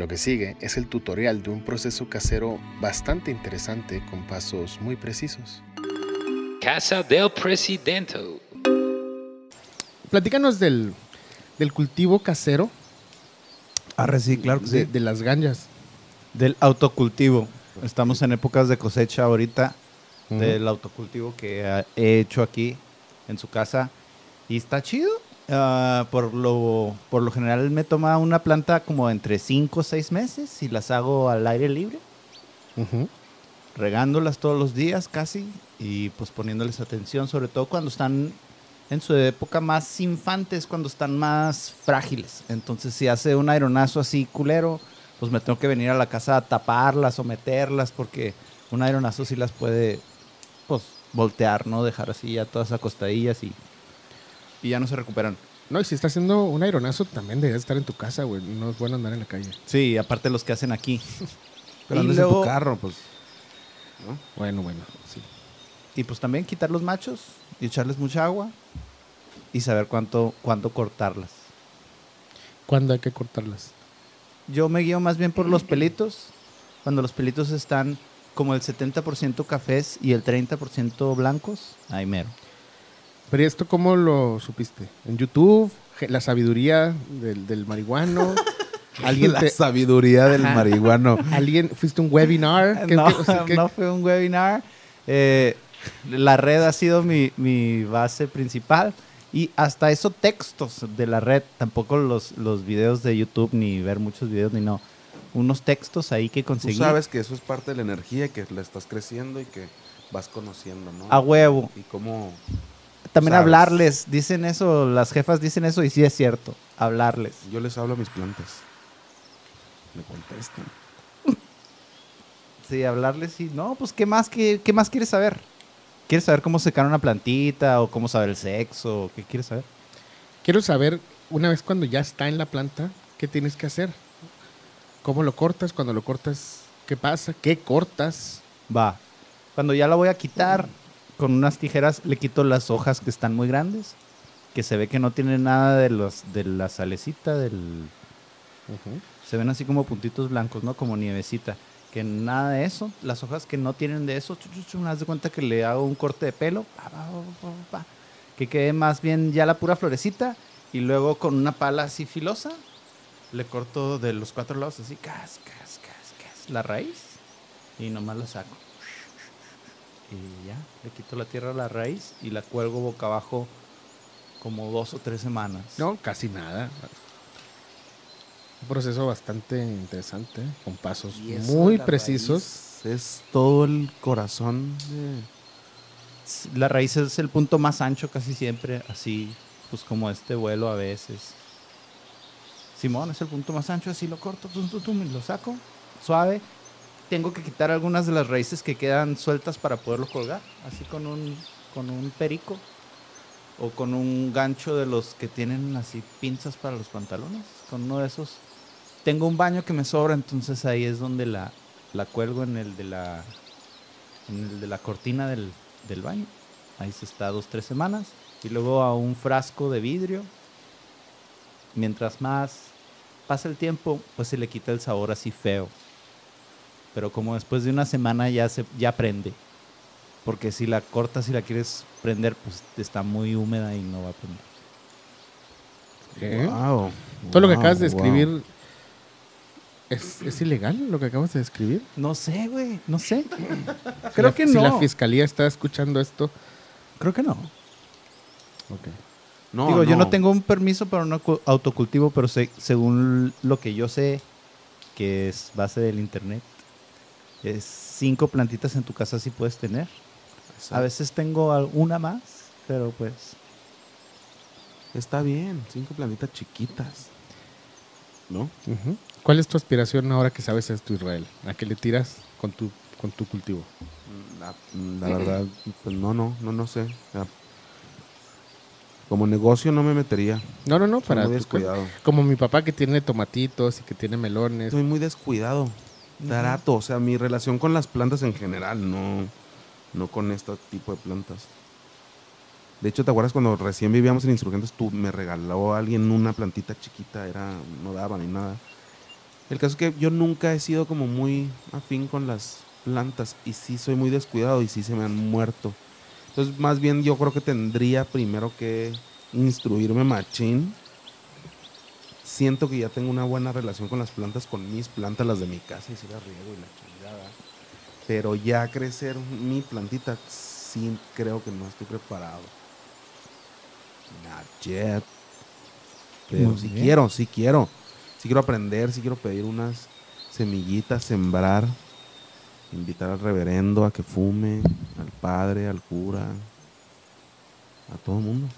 Lo que sigue es el tutorial de un proceso casero bastante interesante con pasos muy precisos. Casa del Presidente. Platícanos del, del cultivo casero Arre, sí, claro que de, sí. de las ganjas. Del autocultivo. Estamos en épocas de cosecha ahorita del autocultivo que ah, he hecho aquí en su casa. Y está chido. Ah, por, lo, por lo general me toma una planta como entre 5 o 6 meses y las hago al aire libre, regándolas todos los días casi y pues poniéndoles atención, sobre todo cuando están en su época más infantes, cuando están más frágiles. Entonces si hace un aeronazo así culero, pues me tengo que venir a la casa a taparlas o meterlas porque un aeronazo sí las puede pues voltear, ¿no? Dejar así ya todas acostadillas y, y ya no se recuperan. No, y si está haciendo un aeronazo, también deberías estar en tu casa, güey. No es bueno andar en la calle. Sí, aparte los que hacen aquí. Pero Y andas en luego- tu carro, pues. Bueno, bueno, sí. Y pues también quitar los machos y echarles mucha agua y saber cuánto, cuánto cortarlas. ¿Cuándo hay que cortarlas? Yo me guío más bien por los pelitos. Cuando los pelitos están como el 70% cafés y el 30% blancos, ahí mero. Pero ¿y esto cómo lo supiste? ¿En YouTube? ¿La sabiduría del, del marihuano? ¿Alguien la te, sabiduría del Ajá. marihuano. ¿Alguien fuiste a un webinar? ¿Qué- no, qué- o sea, qué- no fue un webinar. Eh, la red ha sido mi, mi base principal. Y hasta eso textos de la red, tampoco los, los videos de YouTube, ni ver muchos videos, ni no. Unos textos ahí que Tú conseguí. sabes que eso es parte de la energía y que la estás creciendo y que vas conociendo, ¿no? A huevo. Y cómo... También sabes. hablarles, dicen eso, las jefas dicen eso y sí es cierto, hablarles. Yo les hablo a mis plantas. Me contestan. Sí, hablarles y no, pues ¿qué más, qué, qué más quieres saber? ¿Quieres saber cómo secar una plantita o cómo saber el sexo? o ¿Qué quieres saber? Quiero saber, una vez cuando ya está en la planta, ¿qué tienes que hacer? ¿Cómo lo cortas? Cuando lo cortas, ¿qué pasa? ¿Qué cortas? Va. Cuando ya la voy a quitar, con unas tijeras le quito las hojas que están muy grandes, que se ve que no tienen nada de los de la salecita del se ven así como puntitos blancos, ¿no? Como nievecita. Que nada de eso. Las hojas que no tienen de eso, chu, haz de cuenta que le hago un corte de pelo. que quede más bien ya la pura florecita. Y luego con una pala así filosa, le corto de los cuatro lados así, cas, cas, cas, cas, la raíz. Y nomás la saco. Y ya, le quito la tierra a la raíz y la cuelgo boca abajo como dos o tres semanas. No, casi nada. Un proceso bastante interesante, con pasos muy precisos. Es todo el corazón de... La raíz es el punto más ancho casi siempre, así, pues como este vuelo a veces. Simón es el punto más ancho, así lo corto, tum, tum, tum, y lo saco, suave. Tengo que quitar algunas de las raíces que quedan sueltas para poderlo colgar, así con un, con un perico o con un gancho de los que tienen así pinzas para los pantalones, con uno de esos. Tengo un baño que me sobra, entonces ahí es donde la, la cuelgo en el de la, en el de la cortina del, del baño. Ahí se está dos, tres semanas. Y luego a un frasco de vidrio. Mientras más pasa el tiempo, pues se le quita el sabor así feo. Pero como después de una semana ya se ya prende. Porque si la cortas y la quieres prender, pues está muy húmeda y no va a prender. ¿Eh? Wow, Todo lo que acabas de wow. escribir ¿es, es ilegal lo que acabas de escribir. No sé, güey, no sé. Si Creo la- que Si no. la fiscalía está escuchando esto, Creo que no. ok. No, Digo, yo no tengo un permiso para un autocultivo, pero sé- según lo que yo sé, que es base del internet, es cinco plantitas en tu casa sí puedes tener. Exacto. A veces tengo una más, pero pues Está bien, cinco plantitas chiquitas. ¿No? ¿Cuál es tu aspiración ahora que sabes esto, Israel? ¿A qué le tiras con tu, con tu cultivo? La, la verdad, pues no, no, no, no sé. Ya. Como negocio no me metería. No, no, no, Soy para muy descuidado. Como mi papá que tiene tomatitos y que tiene melones. Soy muy descuidado. Trato, o sea, mi relación con las plantas en general, no, no con este tipo de plantas. De hecho, ¿te acuerdas cuando recién vivíamos en Insurgentes? Tú me regaló a alguien una plantita chiquita, era, no daba ni nada. El caso es que yo nunca he sido como muy afín con las plantas y sí soy muy descuidado y sí se me han muerto. Entonces, más bien yo creo que tendría primero que instruirme machín. Siento que ya tengo una buena relación con las plantas, con mis plantas, las de mi casa, y si las riego y la chingada. Pero ya crecer mi plantita, sí creo que no estoy preparado. Not yet. Pero Muy sí bien. quiero, sí quiero. Sí quiero aprender, sí quiero pedir unas semillitas, sembrar, invitar al reverendo a que fume, al padre, al cura, a todo el mundo.